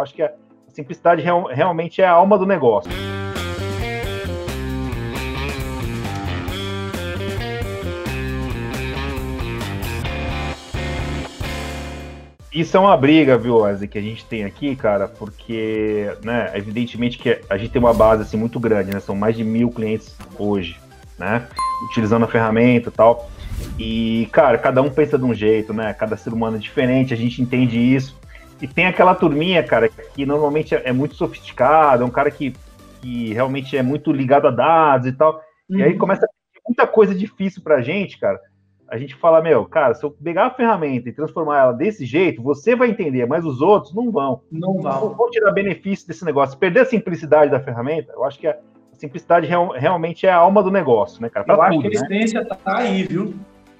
Eu acho que a simplicidade real, realmente é a alma do negócio. Isso é uma briga, viu, Wesley, que a gente tem aqui, cara, porque, né, evidentemente que a gente tem uma base assim muito grande, né? São mais de mil clientes hoje, né? Utilizando a ferramenta e tal. E, cara, cada um pensa de um jeito, né? Cada ser humano é diferente, a gente entende isso. E tem aquela turminha, cara, que normalmente é, muito sofisticada, é um cara que, que realmente é muito ligado a dados e tal. Uhum. E aí uhum. começa a ter muita coisa difícil pra gente, cara a gente fala, meu, cara, se eu pegar a ferramenta e transformar ela desse jeito, você vai entender, mas os outros não vão. Não vão. Não vão tirar benefício desse negócio. Perder a simplicidade da ferramenta, eu acho que a simplicidade real, realmente é a alma do negócio, né, cara? Pra eu tudo, acho que a né? essência tá aí, viu?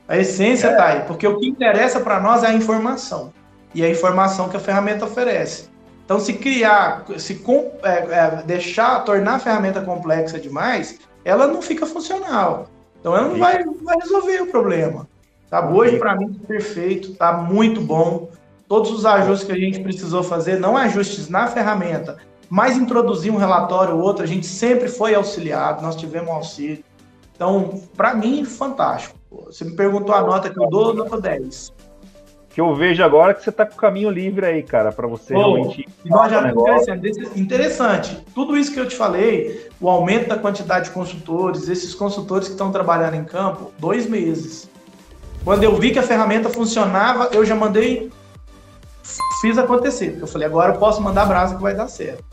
A essência é. tá aí, porque o que interessa para nós é a informação. E a informação que a ferramenta oferece. Então, se criar, se é, é, deixar, tornar a ferramenta complexa demais, ela não fica funcional. Então ela não vai, vai resolver o problema. Tá? Hoje, para mim, tá perfeito, tá muito bom. Todos os ajustes que a gente precisou fazer, não ajustes na ferramenta, mas introduzir um relatório ou outro, a gente sempre foi auxiliado, nós tivemos auxílio. Então, para mim, fantástico. Você me perguntou a nota que eu dou, nota 10 que eu vejo agora que você está com o caminho livre aí, cara, para você Bom, realmente. Nós já interessante, interessante. Tudo isso que eu te falei, o aumento da quantidade de consultores, esses consultores que estão trabalhando em campo, dois meses. Quando eu vi que a ferramenta funcionava, eu já mandei, fiz acontecer. Eu falei, agora eu posso mandar brasa que vai dar certo.